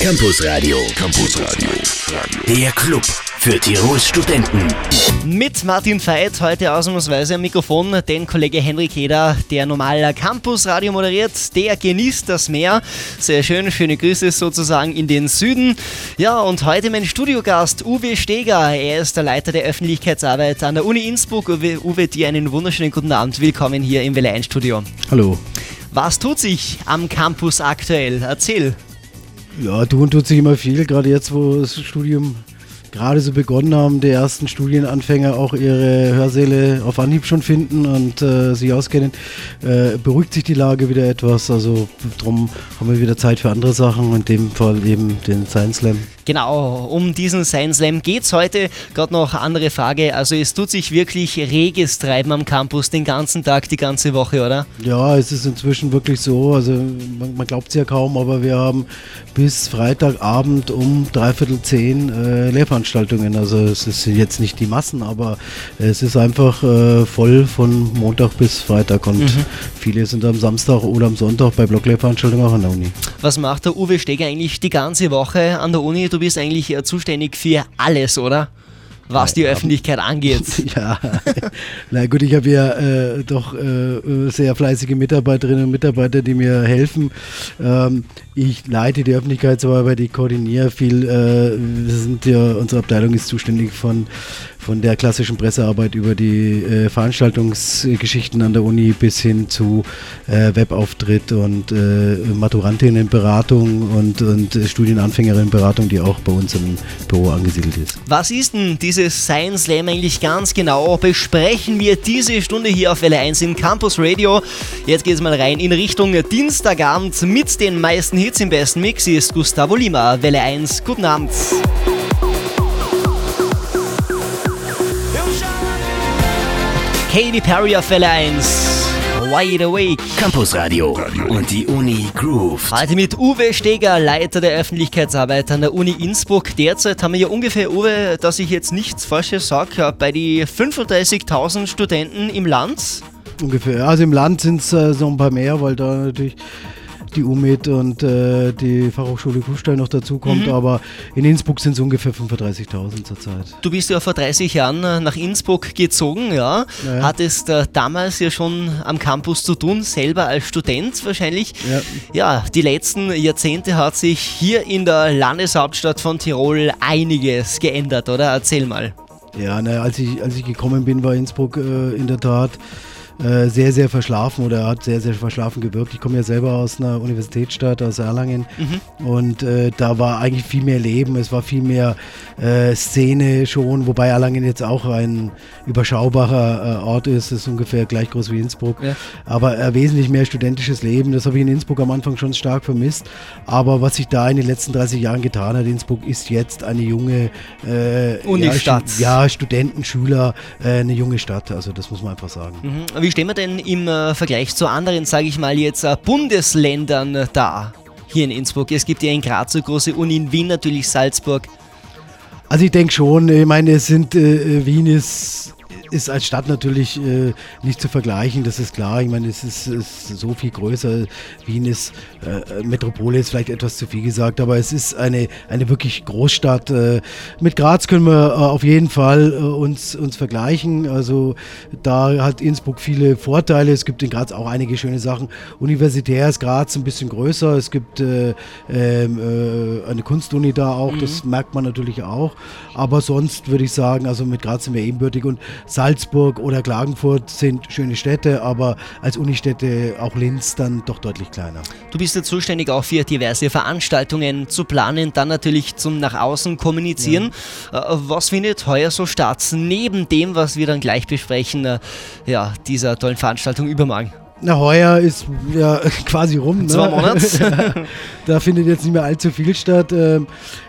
Campus Radio. Campus Radio. Der Club für Tirols Studenten. Mit Martin Veit heute ausnahmsweise am Mikrofon, den Kollege Henrik Heder, der normal Campus Radio moderiert, der genießt das Meer. Sehr schön, schöne Grüße sozusagen in den Süden. Ja, und heute mein Studiogast Uwe Steger. Er ist der Leiter der Öffentlichkeitsarbeit an der Uni Innsbruck. Uwe, Uwe dir einen wunderschönen guten Abend. Willkommen hier im Welle 1 Studio. Hallo. Was tut sich am Campus aktuell? Erzähl. Ja, tun tut sich immer viel, gerade jetzt, wo das Studium gerade so begonnen haben, die ersten Studienanfänger auch ihre Hörsäle auf Anhieb schon finden und äh, sich auskennen, äh, beruhigt sich die Lage wieder etwas. Also darum haben wir wieder Zeit für andere Sachen, in dem Fall eben den Science Slam. Genau, um diesen Science Slam geht es heute. Gerade noch andere Frage. Also es tut sich wirklich reges Treiben am Campus den ganzen Tag, die ganze Woche, oder? Ja, es ist inzwischen wirklich so. Also man, man glaubt es ja kaum, aber wir haben bis Freitagabend um dreiviertel zehn äh, Lehrveranstaltungen. Also es sind jetzt nicht die Massen, aber es ist einfach äh, voll von Montag bis Freitag und mhm. Viele sind am Samstag oder am Sonntag bei Blocklehrveranstaltungen auch an der Uni. Was macht der Uwe Steger eigentlich die ganze Woche an der Uni? Du bist eigentlich zuständig für alles, oder? Was die Öffentlichkeit angeht. Ja, na gut, ich habe ja äh, doch äh, sehr fleißige Mitarbeiterinnen und Mitarbeiter, die mir helfen. Ähm, ich leite die Öffentlichkeitsarbeit, ich koordiniere viel. Äh, sind ja, unsere Abteilung ist zuständig von, von der klassischen Pressearbeit über die äh, Veranstaltungsgeschichten an der Uni bis hin zu äh, Webauftritt und äh, Maturantinnenberatung und, und Studienanfängerinnenberatung, die auch bei uns im Büro angesiedelt ist. Was ist denn dieses Science Slam eigentlich ganz genau? Besprechen wir diese Stunde hier auf Welle 1 im Campus Radio. Jetzt geht es mal rein in Richtung Dienstagabend mit den meisten Hits im besten Mix. Ist Gustavo Lima, Welle 1. Guten Abend. Katy Perry auf Welle 1. Wide Awake. Campus Radio und die Uni Groove. Heute mit Uwe Steger, Leiter der Öffentlichkeitsarbeit an der Uni Innsbruck. Derzeit haben wir ja ungefähr, Uwe, dass ich jetzt nichts Falsches sage, bei die 35.000 Studenten im Land. Ungefähr. Also im Land sind es äh, so ein paar mehr, weil da natürlich die UMIT und äh, die Fachhochschule Kufstein noch dazukommt, mhm. aber in Innsbruck sind es ungefähr 35.000 zurzeit. Du bist ja vor 30 Jahren äh, nach Innsbruck gezogen, ja. ja. Hattest äh, damals ja schon am Campus zu tun, selber als Student wahrscheinlich. Ja. ja, die letzten Jahrzehnte hat sich hier in der Landeshauptstadt von Tirol einiges geändert, oder? Erzähl mal. Ja, na, als, ich, als ich gekommen bin, war Innsbruck äh, in der Tat äh, sehr, sehr verschlafen oder hat sehr, sehr verschlafen gewirkt. Ich komme ja selber aus einer Universitätsstadt, aus Erlangen mhm. und äh, da war eigentlich viel mehr Leben, es war viel mehr äh, Szene schon, wobei Erlangen jetzt auch ein überschaubarer äh, Ort ist, ist ungefähr gleich groß wie Innsbruck, ja. aber äh, wesentlich mehr studentisches Leben, das habe ich in Innsbruck am Anfang schon stark vermisst, aber was sich da in den letzten 30 Jahren getan hat, Innsbruck ist jetzt eine junge Unistadt. Ja, ja, Studenten, Schüler, eine junge Stadt, also das muss man einfach sagen. Mhm. Wie wie stehen wir denn im äh, Vergleich zu anderen, sage ich mal jetzt, äh, Bundesländern äh, da? Hier in Innsbruck. Es gibt ja in Graz eine große Uni, in Wien natürlich Salzburg. Also ich denke schon, ich meine, es sind, äh, Wien ist ist als Stadt natürlich äh, nicht zu vergleichen, das ist klar. Ich meine, es ist, ist so viel größer. Wien ist, äh, Metropole ist vielleicht etwas zu viel gesagt, aber es ist eine, eine wirklich Großstadt. Äh, mit Graz können wir äh, auf jeden Fall äh, uns, uns vergleichen. Also da hat Innsbruck viele Vorteile. Es gibt in Graz auch einige schöne Sachen. Universitär ist Graz ein bisschen größer. Es gibt äh, ähm, eine Kunstuni da auch, mhm. das merkt man natürlich auch. Aber sonst würde ich sagen, also mit Graz sind wir ebenbürtig und Salzburg oder Klagenfurt sind schöne Städte, aber als Unistädte auch Linz dann doch deutlich kleiner. Du bist ja zuständig auch für diverse Veranstaltungen zu planen, dann natürlich zum nach außen kommunizieren. Ja. Äh, was findet heuer so statt, neben dem, was wir dann gleich besprechen, äh, ja, dieser tollen Veranstaltung übermorgen? Na, heuer ist ja quasi rum. Ne? Zwei Monate. da findet jetzt nicht mehr allzu viel statt. Ähm,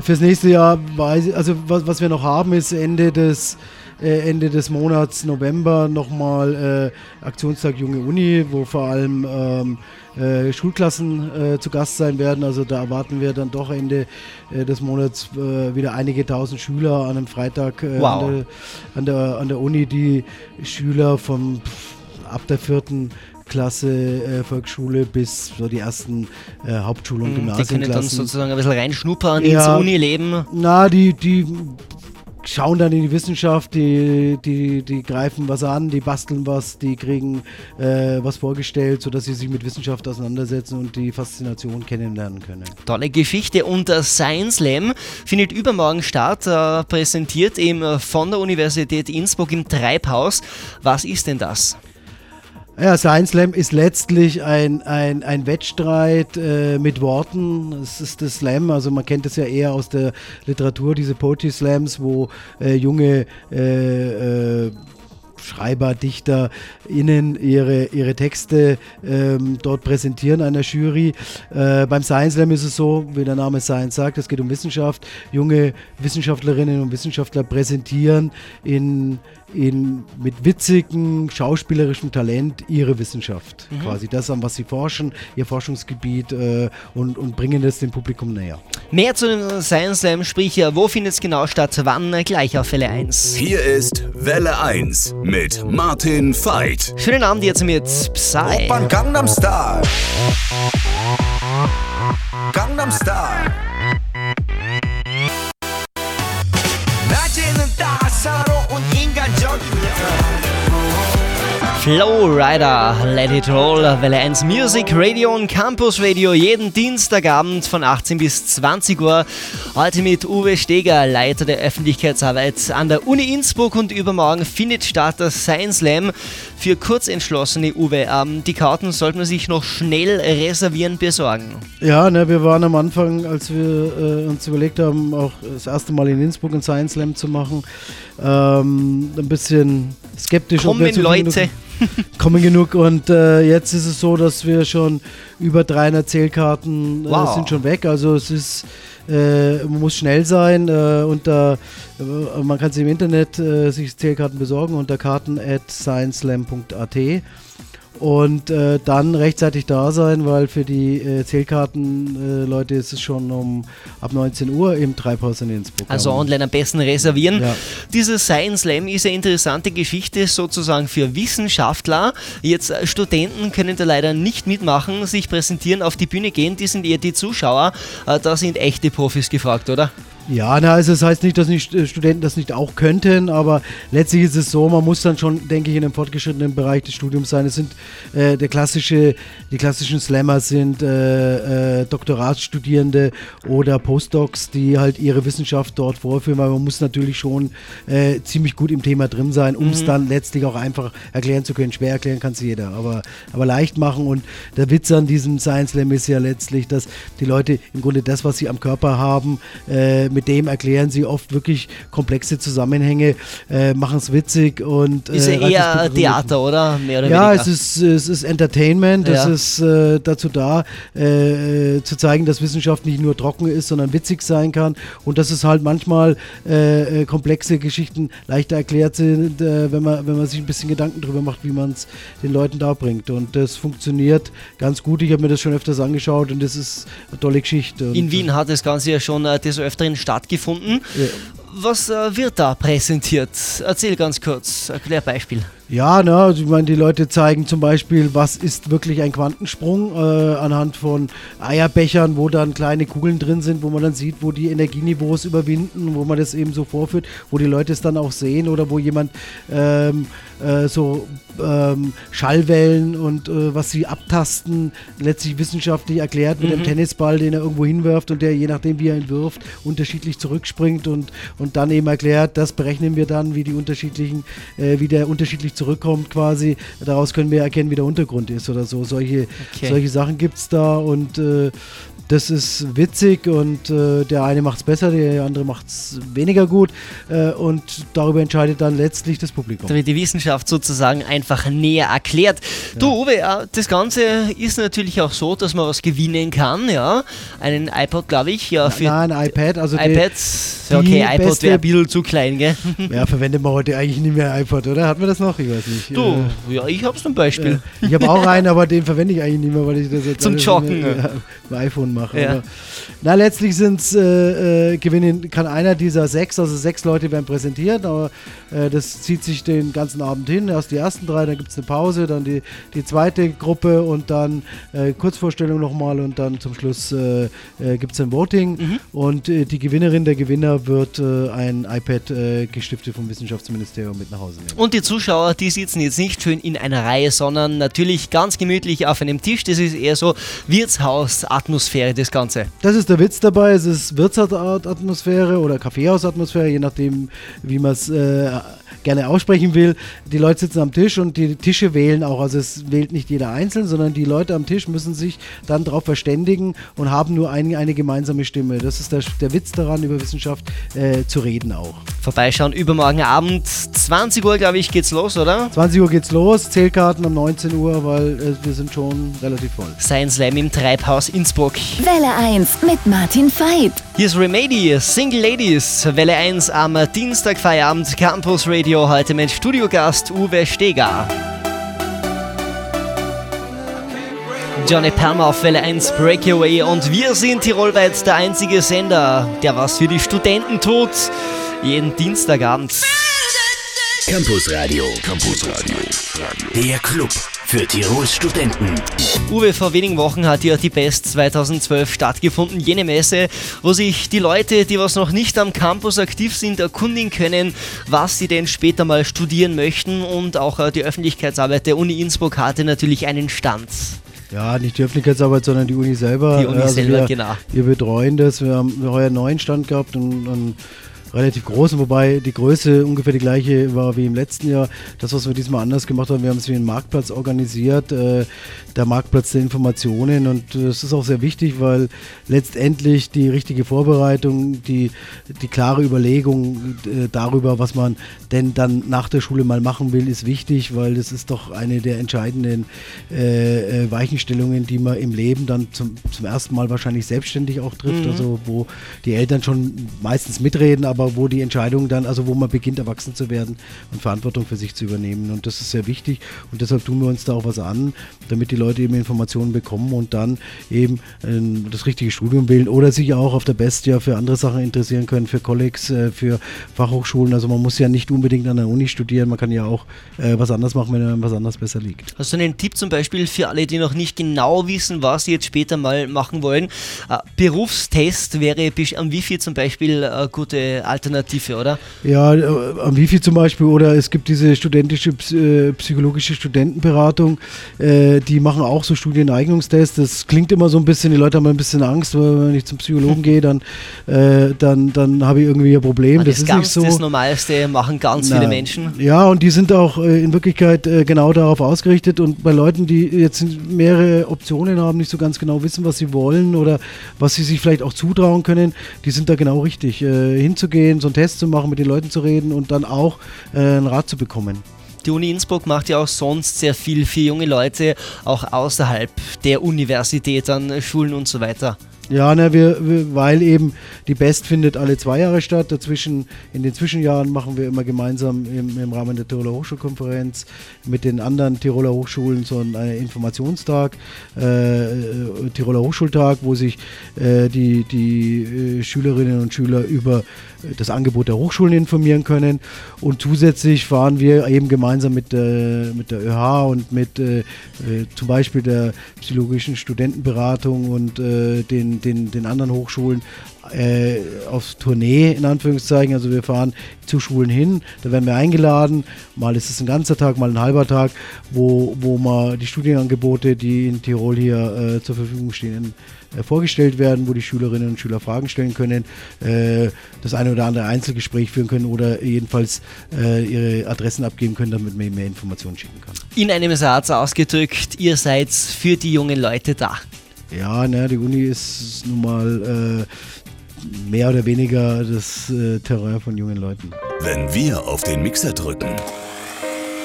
fürs nächste Jahr, weiß ich, also was, was wir noch haben, ist Ende des äh, Ende des Monats November nochmal äh, Aktionstag Junge Uni, wo vor allem ähm, äh, Schulklassen äh, zu Gast sein werden. Also da erwarten wir dann doch Ende äh, des Monats äh, wieder einige tausend Schüler an einem Freitag wow. an, der, an, der, an der Uni, die Schüler vom ab der vierten Klasse äh, Volksschule bis so die ersten äh, Hauptschul- und Mhm, Die können dann Gymnasienklassen. sozusagen ein bisschen reinschnuppern Ja. ins Unileben. Na, die, die schauen dann in die Wissenschaft, die, die, die greifen was an, die basteln was, die kriegen äh, was vorgestellt, sodass sie sich mit Wissenschaft auseinandersetzen und die Faszination kennenlernen können. Tolle Geschichte. Und Science Slam findet übermorgen statt, äh, präsentiert eben äh, von der Universität Innsbruck im Treibhaus. Was ist denn das? Ja, Science Slam ist letztlich ein, ein, ein Wettstreit äh, mit Worten. Es ist das Slam, also man kennt es ja eher aus der Literatur, diese Poetry Slams, wo äh, junge äh, äh, Schreiber, Dichter innen ihre, ihre Texte ähm, dort präsentieren einer Jury. Äh, beim Science Slam ist es so, wie der Name Science sagt, es geht um Wissenschaft. Junge Wissenschaftlerinnen und Wissenschaftler präsentieren in, in, mit witzigem, schauspielerischem Talent ihre Wissenschaft mhm. quasi. Das, an was sie forschen, ihr Forschungsgebiet äh, und, und bringen es dem Publikum näher. Mehr zu dem Science Slam, sprich, wo findet es genau statt, wann, gleich auf Welle 1. Hier ist Welle 1 mit Martin Veit. Schönen Abend jetzt mit Psy. Gangnam Style. Gangnam Style. Flow Rider, Let It Roll, Welle 1 Music Radio und Campus Radio jeden Dienstagabend von 18 bis 20 Uhr. Heute mit Uwe Steger, Leiter der Öffentlichkeitsarbeit an der Uni Innsbruck und übermorgen findet statt das Science Slam für Kurzentschlossene Uwe. Ähm, die Karten sollte man sich noch schnell reservieren, besorgen. Ja, ne, wir waren am Anfang, als wir äh, uns überlegt haben, auch das erste Mal in Innsbruck einen Science Slam zu machen, ähm, ein bisschen skeptisch. Kommen Leute. Kommen genug und äh, jetzt ist es so, dass wir schon über 300 Zählkarten äh, Wow. sind schon weg. Also es ist, äh, man muss schnell sein äh, und da, äh, man kann sie im Internet äh, sich Zählkarten besorgen unter karten at scienceslam.at und äh, dann rechtzeitig da sein, weil für die äh, Zählkarten äh, Leute ist es schon um ab 19 Uhr im Treibhaus in Innsbruck. Also online am besten reservieren. Ja. Dieses Science Slam ist eine interessante Geschichte sozusagen für Wissenschaftler. Jetzt äh, Studenten können da leider nicht mitmachen, sich präsentieren, auf die Bühne gehen, die sind eher die Zuschauer. Äh, Da sind echte Profis gefragt, oder? Ja, na, also das heißt nicht, dass nicht äh, Studenten das nicht auch könnten, aber letztlich ist es so, man muss dann schon, denke ich, in einem fortgeschrittenen Bereich des Studiums sein. Es sind äh, der klassische, die klassischen Slammer sind äh, äh, Doktoratsstudierende oder Postdocs, die halt ihre Wissenschaft dort vorführen, weil man muss natürlich schon äh, ziemlich gut im Thema drin sein, um es dann letztlich auch einfach erklären zu können. Schwer erklären kann es jeder, aber, aber leicht machen. Und der Witz an diesem Science Slam ist ja letztlich, dass die Leute im Grunde das, was sie am Körper haben, äh, mit dem erklären sie oft wirklich komplexe Zusammenhänge, äh, machen es witzig und Ist äh, ja reicht das eher Theater, oder? Mehr oder ja, weniger. es ist, es ist Entertainment, es Ja. ist äh, dazu da, äh, zu zeigen, dass Wissenschaft nicht nur trocken ist, sondern witzig sein kann und dass es halt manchmal äh, äh, komplexe Geschichten leichter erklärt sind, äh, wenn, man, wenn man sich ein bisschen Gedanken darüber macht, wie man es den Leuten darbringt. Und das funktioniert ganz gut. Ich habe mir das schon öfters angeschaut und das ist eine tolle Geschichte. Und, In Wien hat das Ganze ja schon äh, des Öfteren stattgefunden. Ja. Was äh, wird da präsentiert? Erzähl ganz kurz, erklär Beispiel. Ja, ne, also ich meine, die Leute zeigen zum Beispiel, was ist wirklich ein Quantensprung äh, anhand von Eierbechern, wo dann kleine Kugeln drin sind, wo man dann sieht, wo die Energieniveaus überwinden, wo man das eben so vorführt, wo die Leute es dann auch sehen oder wo jemand ähm, äh, so ähm, Schallwellen und äh, was sie abtasten, letztlich wissenschaftlich erklärt mit dem Tennisball, den er irgendwo hinwirft und der je nachdem, wie er ihn wirft, unterschiedlich zurückspringt und, und dann eben erklärt, das berechnen wir dann, wie die unterschiedlichen, äh, wie der unterschiedlich zurückkommt quasi. Daraus können wir erkennen, wie der Untergrund ist oder so. Solche, Okay. solche Sachen gibt es da und äh, das ist witzig und äh, der eine macht es besser, der andere macht es weniger gut äh, und darüber entscheidet dann letztlich das Publikum. Da wird die Wissenschaft sozusagen einfach näher erklärt. Du, Uwe, äh, das Ganze ist natürlich auch so, dass man was gewinnen kann, ja. Einen iPod, glaube ich, ja, für Nein, ein iPad, also die- iPads. Ja, die okay, iPod beste- wäre ein bisschen zu klein, gell? Ja, verwendet man heute eigentlich nicht mehr iPod, oder? Hat man das noch? Ich weiß nicht. Du, ja, ich hab's zum Beispiel. Äh, ich habe auch einen, aber den verwende ich eigentlich nicht mehr, weil ich das jetzt Zum Joggen. mit, ja, iPhone mache. Ja. Na, letztlich sind's, äh, äh, gewinnen, kann einer dieser sechs, also sechs Leute werden präsentiert, aber äh, das zieht sich den ganzen Abend hin. Erst die ersten drei, dann gibt es eine Pause, dann die, die zweite Gruppe und dann äh, Kurzvorstellung nochmal und dann zum Schluss äh, äh, gibt es ein Voting. Und äh, die Gewinnerin, der Gewinner wird ein iPad gestiftet vom Wissenschaftsministerium mit nach Hause nehmen. Und die Zuschauer, die sitzen jetzt nicht schön in einer Reihe, sondern natürlich ganz gemütlich auf einem Tisch. Das ist eher so Wirtshaus-Atmosphäre, das Ganze. Das ist der Witz dabei. Es ist Wirtshausatmosphäre oder Kaffeehausatmosphäre, je nachdem, wie man es äh, gerne aussprechen will. Die Leute sitzen am Tisch und die Tische wählen auch. Also es wählt nicht jeder einzeln, sondern die Leute am Tisch müssen sich dann darauf verständigen und haben nur ein, eine gemeinsame Stimme. Das ist der, der Witz daran, über Wissenschaft äh, zu reden auch. Vorbeischauen übermorgen Abend, 20 Uhr, glaube ich, geht's los, oder? 20 Uhr geht's los, Zählkarten um 19 Uhr, weil äh, wir sind schon relativ voll. Science Slam im Treibhaus Innsbruck. Welle 1 mit Martin Veit. Hier ist Remedy, Single Ladies, Welle 1 am Dienstag Feierabend, Campus Radio, heute mit Studiogast Uwe Steger. Johnny Palmer auf Welle 1 Breakaway und wir sind tirolweit der einzige Sender, der was für die Studenten tut. Jeden Dienstagabend. Campus Radio. Campus Radio. Der Club für Tirols Studenten. Uwe, vor wenigen Wochen hat ja die Best 2012 stattgefunden, jene Messe, wo sich die Leute, die was noch nicht am Campus aktiv sind, erkundigen können, was sie denn später mal studieren möchten und auch äh, die Öffentlichkeitsarbeit der Uni Innsbruck hatte natürlich einen Stand. Ja, nicht die Öffentlichkeitsarbeit, sondern die Uni selber. Die Uni Also selber, wir, genau. Wir betreuen das. Wir haben heuer einen neuen Stand gehabt und einen relativ großen, wobei die Größe ungefähr die gleiche war wie im letzten Jahr. Das, was wir diesmal anders gemacht haben, wir haben es wie einen Marktplatz organisiert, äh, der Marktplatz der Informationen und äh, das ist auch sehr wichtig, weil letztendlich die richtige Vorbereitung, die, die klare Überlegung äh, darüber, was man denn dann nach der Schule mal machen will, ist wichtig, weil das ist doch eine der entscheidenden äh, äh, Weichenstellungen, die man im Leben dann zum, zum ersten Mal wahrscheinlich selbstständig auch trifft, also wo die Eltern schon meistens mitreden, aber wo die Entscheidung dann, also wo man beginnt erwachsen zu werden und Verantwortung für sich zu übernehmen und das ist sehr wichtig und deshalb tun wir uns da auch was an, damit die Leute eben Informationen bekommen und dann eben ähm, das richtige Studium wählen oder sich auch auf der Bestia für andere Sachen interessieren können, für Collegs, äh, für Fachhochschulen, also man muss ja nicht unbedingt an der Uni studieren, man kann ja auch äh, was anderes machen, wenn einem was anderes besser liegt. Hast du einen Tipp zum Beispiel für alle, die noch nicht genau wissen, was sie jetzt später mal machen wollen? Äh, Berufstest wäre am Wifi zum Beispiel eine gute Alternative, oder? Ja, äh, am Wifi zum Beispiel oder es gibt diese studentische äh, psychologische Studentenberatung, äh, die machen auch so Studieneignungstests. Das klingt immer so ein bisschen, die Leute haben ein bisschen Angst, weil wenn ich zum Psychologen gehe, dann, dann, dann habe ich irgendwie ein Problem. Das, das ist ganz nicht so. das Normalste machen ganz viele Na, Menschen. Ja, und die sind auch in Wirklichkeit genau darauf ausgerichtet. Und bei Leuten, die jetzt mehrere Optionen haben, nicht so ganz genau wissen, was sie wollen oder was sie sich vielleicht auch zutrauen können, die sind da genau richtig. Äh, hinzugehen, so einen Test zu machen, mit den Leuten zu reden und dann auch äh, einen Rat zu bekommen. Die Uni Innsbruck macht ja auch sonst sehr viel für junge Leute, auch außerhalb der Universität, an Schulen und so weiter. Ja, ne, wir, wir, weil eben die Best findet alle zwei Jahre statt. Dazwischen, in den Zwischenjahren machen wir immer gemeinsam im, im Rahmen der Tiroler Hochschulkonferenz mit den anderen Tiroler Hochschulen so einen Informationstag, äh, äh, Tiroler Hochschultag, wo sich äh, die, die äh, Schülerinnen und Schüler über äh, das Angebot der Hochschulen informieren können. Und zusätzlich fahren wir eben gemeinsam mit, äh, mit der ÖH und mit äh, zum Beispiel der psychologischen Studentenberatung und äh, den, den, anderen Hochschulen äh, auf Tournee in Anführungszeichen. Also wir fahren zu Schulen hin, da werden wir eingeladen. Mal ist es ein ganzer Tag, mal ein halber Tag, wo, wo mal die Studienangebote, die in Tirol hier äh, zur Verfügung stehen, äh, vorgestellt werden, wo die Schülerinnen und Schüler Fragen stellen können, äh, das eine oder andere Einzelgespräch führen können oder jedenfalls äh, ihre Adressen abgeben können, damit man mehr Informationen schicken kann. In einem Satz ausgedrückt, ihr seid für die jungen Leute da. Ja, ne, die Uni ist nun mal äh, mehr oder weniger das äh, Terrain von jungen Leuten. Wenn wir auf den Mixer drücken,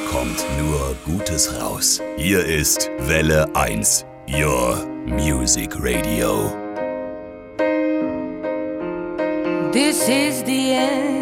kommt nur Gutes raus. Hier ist Welle 1, Your Music Radio. This is the end.